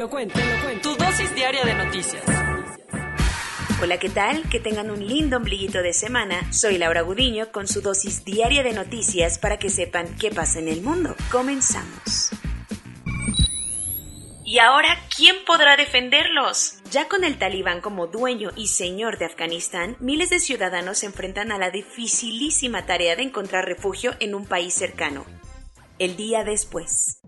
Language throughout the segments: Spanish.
Lo cuento, te lo cuento. Tu dosis diaria de noticias. Hola, ¿qué tal? Que tengan un lindo ombliguito de semana. Soy Laura Gudiño con su dosis diaria de noticias para que sepan qué pasa en el mundo. Comenzamos. ¿Y ahora quién podrá defenderlos? Ya con el talibán como dueño y señor de Afganistán, miles de ciudadanos se enfrentan a la dificilísima tarea de encontrar refugio en un país cercano. El día después.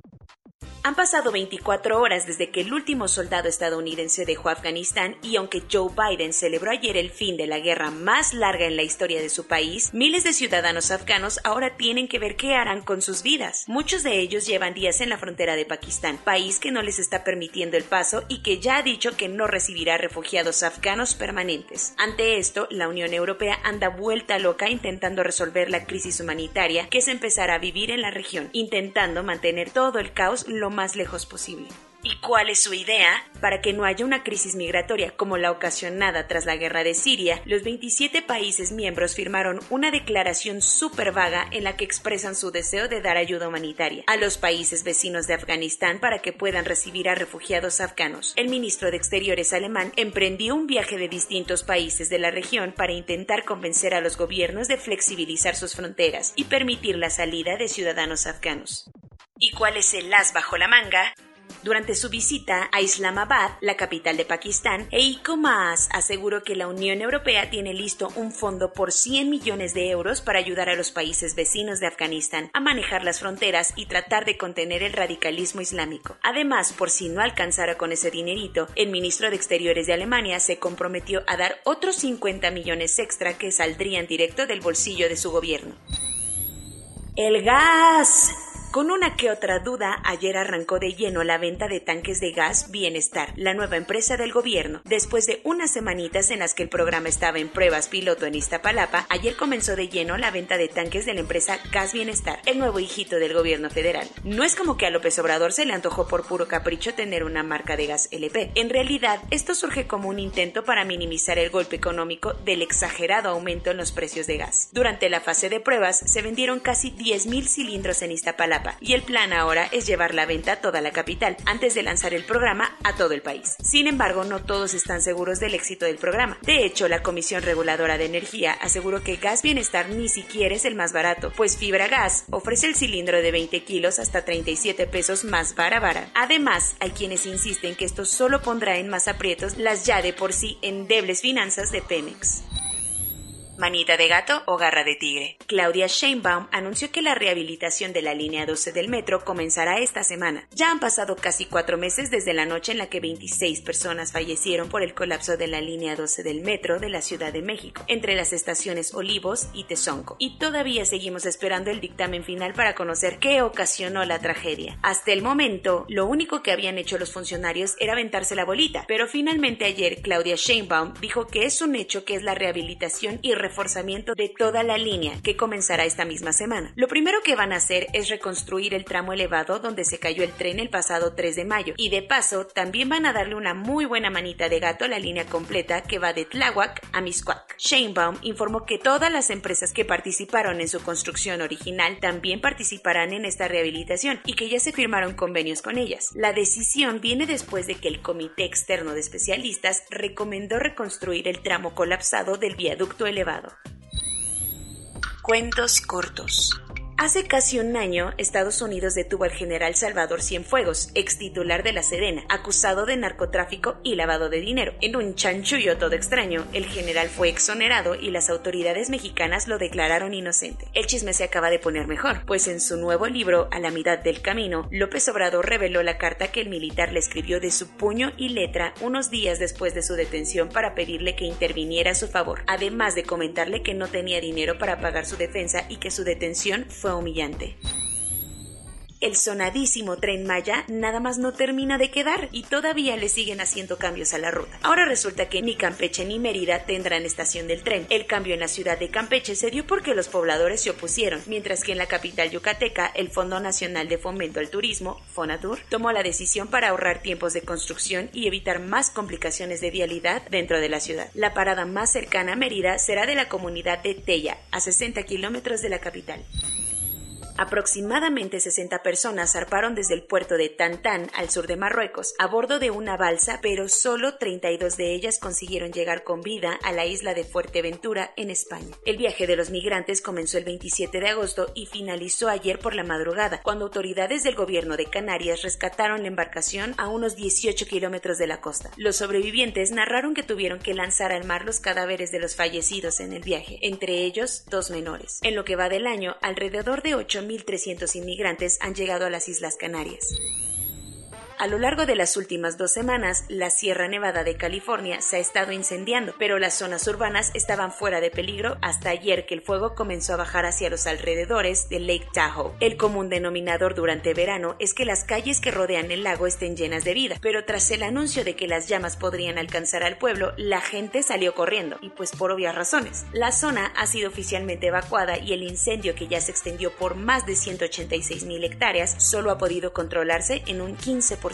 Han pasado 24 horas desde que el último soldado estadounidense dejó Afganistán y aunque Joe Biden celebró ayer el fin de la guerra más larga en la historia de su país, miles de ciudadanos afganos ahora tienen que ver qué harán con sus vidas. Muchos de ellos llevan días en la frontera de Pakistán, país que no les está permitiendo el paso y que ya ha dicho que no recibirá refugiados afganos permanentes. Ante esto, la Unión Europea anda vuelta loca intentando resolver la crisis humanitaria que se empezará a vivir en la región, intentando mantener todo el caos lo más lejos posible. ¿Y cuál es su idea? Para que no haya una crisis migratoria como la ocasionada tras la guerra de Siria, los 27 países miembros firmaron una declaración súper vaga en la que expresan su deseo de dar ayuda humanitaria a los países vecinos de Afganistán para que puedan recibir a refugiados afganos. El ministro de Exteriores alemán emprendió un viaje de distintos países de la región para intentar convencer a los gobiernos de flexibilizar sus fronteras y permitir la salida de ciudadanos afganos. ¿Y cuál es el as bajo la manga? Durante su visita a Islamabad, la capital de Pakistán, Eiko Maas aseguró que la Unión Europea tiene listo un fondo por 100 millones de euros para ayudar a los países vecinos de Afganistán a manejar las fronteras y tratar de contener el radicalismo islámico. Además, por si no alcanzara con ese dinerito, el ministro de Exteriores de Alemania se comprometió a dar otros 50 millones extra que saldrían directo del bolsillo de su gobierno. El gas. Con una que otra duda, ayer arrancó de lleno la venta de tanques de gas Bienestar, la nueva empresa del gobierno. Después de unas semanitas en las que el programa estaba en pruebas piloto en Iztapalapa, ayer comenzó de lleno la venta de tanques de la empresa Gas Bienestar, el nuevo hijito del gobierno federal. No es como que a López Obrador se le antojó por puro capricho tener una marca de gas LP. En realidad, esto surge como un intento para minimizar el golpe económico del exagerado aumento en los precios de gas. Durante la fase de pruebas, se vendieron casi 10.000 cilindros en Iztapalapa y el plan ahora es llevar la venta a toda la capital antes de lanzar el programa a todo el país. Sin embargo, no todos están seguros del éxito del programa. De hecho, la Comisión Reguladora de Energía aseguró que Gas Bienestar ni siquiera es el más barato, pues Fibra Gas ofrece el cilindro de 20 kilos hasta 37 pesos más vara vara. Además, hay quienes insisten que esto solo pondrá en más aprietos las ya de por sí endebles finanzas de Pemex manita de gato o garra de tigre. Claudia Sheinbaum anunció que la rehabilitación de la línea 12 del metro comenzará esta semana. Ya han pasado casi cuatro meses desde la noche en la que 26 personas fallecieron por el colapso de la línea 12 del metro de la Ciudad de México, entre las estaciones Olivos y Tezonco. Y todavía seguimos esperando el dictamen final para conocer qué ocasionó la tragedia. Hasta el momento, lo único que habían hecho los funcionarios era aventarse la bolita, pero finalmente ayer Claudia Sheinbaum dijo que es un hecho que es la rehabilitación y reforzamiento de toda la línea que comenzará esta misma semana. Lo primero que van a hacer es reconstruir el tramo elevado donde se cayó el tren el pasado 3 de mayo y de paso también van a darle una muy buena manita de gato a la línea completa que va de Tláhuac a Miscuac. Sheinbaum informó que todas las empresas que participaron en su construcción original también participarán en esta rehabilitación y que ya se firmaron convenios con ellas. La decisión viene después de que el Comité Externo de Especialistas recomendó reconstruir el tramo colapsado del viaducto elevado. Cuentos cortos. Hace casi un año, Estados Unidos detuvo al general Salvador Cienfuegos, ex titular de la Sedena, acusado de narcotráfico y lavado de dinero. En un chanchullo todo extraño, el general fue exonerado y las autoridades mexicanas lo declararon inocente. El chisme se acaba de poner mejor, pues en su nuevo libro, A la mitad del camino, López Obrador reveló la carta que el militar le escribió de su puño y letra unos días después de su detención para pedirle que interviniera a su favor, además de comentarle que no tenía dinero para pagar su defensa y que su detención fue humillante. El sonadísimo tren Maya nada más no termina de quedar y todavía le siguen haciendo cambios a la ruta. Ahora resulta que ni Campeche ni Mérida tendrán estación del tren. El cambio en la ciudad de Campeche se dio porque los pobladores se opusieron, mientras que en la capital yucateca el Fondo Nacional de Fomento al Turismo, Fonatur, tomó la decisión para ahorrar tiempos de construcción y evitar más complicaciones de vialidad dentro de la ciudad. La parada más cercana a Mérida será de la comunidad de Tella, a 60 kilómetros de la capital. Aproximadamente 60 personas zarparon desde el puerto de Tantán, al sur de Marruecos, a bordo de una balsa, pero solo 32 de ellas consiguieron llegar con vida a la isla de Fuerteventura, en España. El viaje de los migrantes comenzó el 27 de agosto y finalizó ayer por la madrugada, cuando autoridades del gobierno de Canarias rescataron la embarcación a unos 18 kilómetros de la costa. Los sobrevivientes narraron que tuvieron que lanzar al mar los cadáveres de los fallecidos en el viaje, entre ellos dos menores. En lo que va del año, alrededor de 8 1.300 inmigrantes han llegado a las Islas Canarias. A lo largo de las últimas dos semanas, la Sierra Nevada de California se ha estado incendiando, pero las zonas urbanas estaban fuera de peligro hasta ayer que el fuego comenzó a bajar hacia los alrededores de Lake Tahoe. El común denominador durante verano es que las calles que rodean el lago estén llenas de vida, pero tras el anuncio de que las llamas podrían alcanzar al pueblo, la gente salió corriendo, y pues por obvias razones. La zona ha sido oficialmente evacuada y el incendio que ya se extendió por más de 186 mil hectáreas solo ha podido controlarse en un 15%.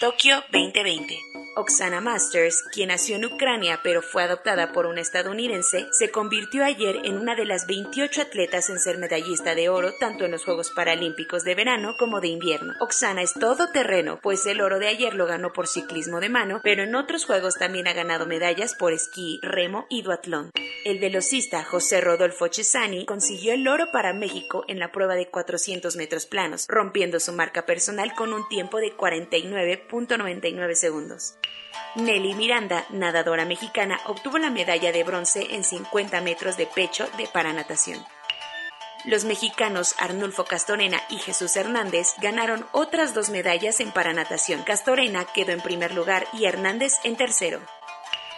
Tokio 2020 Oksana Masters, quien nació en Ucrania pero fue adoptada por un estadounidense, se convirtió ayer en una de las 28 atletas en ser medallista de oro tanto en los Juegos Paralímpicos de verano como de invierno. Oksana es todo terreno, pues el oro de ayer lo ganó por ciclismo de mano, pero en otros Juegos también ha ganado medallas por esquí, remo y duatlón. El velocista José Rodolfo Cesani consiguió el oro para México en la prueba de 400 metros planos, rompiendo su marca personal con un tiempo de 49.99 segundos. Nelly Miranda, nadadora mexicana, obtuvo la medalla de bronce en 50 metros de pecho de paranatación. Los mexicanos Arnulfo Castorena y Jesús Hernández ganaron otras dos medallas en paranatación. Castorena quedó en primer lugar y Hernández en tercero.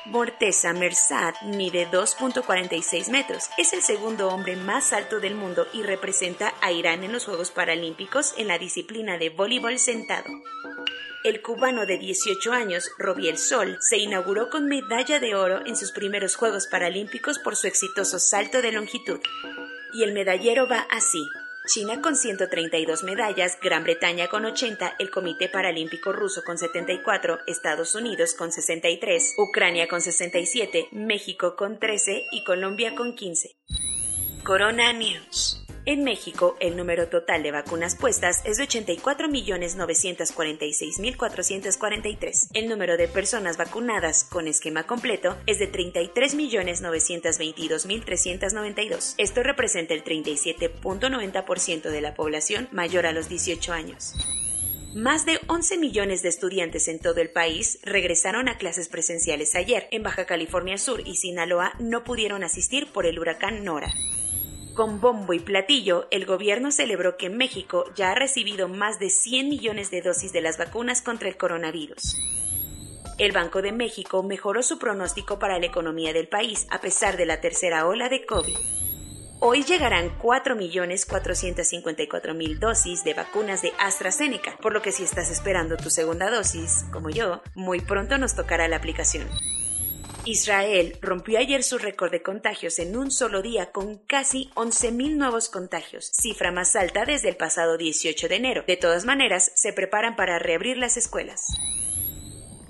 Morteza Mersad mide 2.46 metros. Es el segundo hombre más alto del mundo y representa a Irán en los Juegos Paralímpicos en la disciplina de voleibol sentado. El cubano de 18 años, Robiel Sol, se inauguró con medalla de oro en sus primeros Juegos Paralímpicos por su exitoso salto de longitud. Y el medallero va así. China con 132 medallas, Gran Bretaña con 80, el Comité Paralímpico Ruso con 74, Estados Unidos con 63, Ucrania con 67, México con 13 y Colombia con 15. Corona News. En México, el número total de vacunas puestas es de 84.946.443. El número de personas vacunadas con esquema completo es de 33.922.392. Esto representa el 37.90% de la población mayor a los 18 años. Más de 11 millones de estudiantes en todo el país regresaron a clases presenciales ayer. En Baja California Sur y Sinaloa no pudieron asistir por el huracán Nora. Con bombo y platillo, el gobierno celebró que México ya ha recibido más de 100 millones de dosis de las vacunas contra el coronavirus. El Banco de México mejoró su pronóstico para la economía del país a pesar de la tercera ola de COVID. Hoy llegarán 4.454.000 dosis de vacunas de AstraZeneca, por lo que si estás esperando tu segunda dosis, como yo, muy pronto nos tocará la aplicación. Israel rompió ayer su récord de contagios en un solo día con casi 11.000 nuevos contagios, cifra más alta desde el pasado 18 de enero. De todas maneras, se preparan para reabrir las escuelas.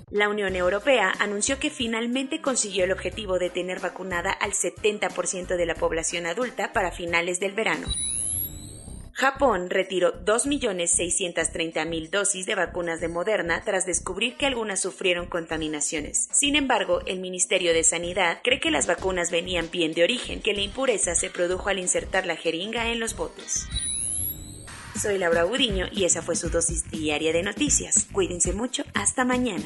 La Unión Europea anunció que finalmente consiguió el objetivo de tener vacunada al 70% de la población adulta para finales del verano. Japón retiró 2.630.000 dosis de vacunas de Moderna tras descubrir que algunas sufrieron contaminaciones. Sin embargo, el Ministerio de Sanidad cree que las vacunas venían bien de origen, que la impureza se produjo al insertar la jeringa en los botes. Soy Laura Budiño y esa fue su dosis diaria de noticias. Cuídense mucho, hasta mañana.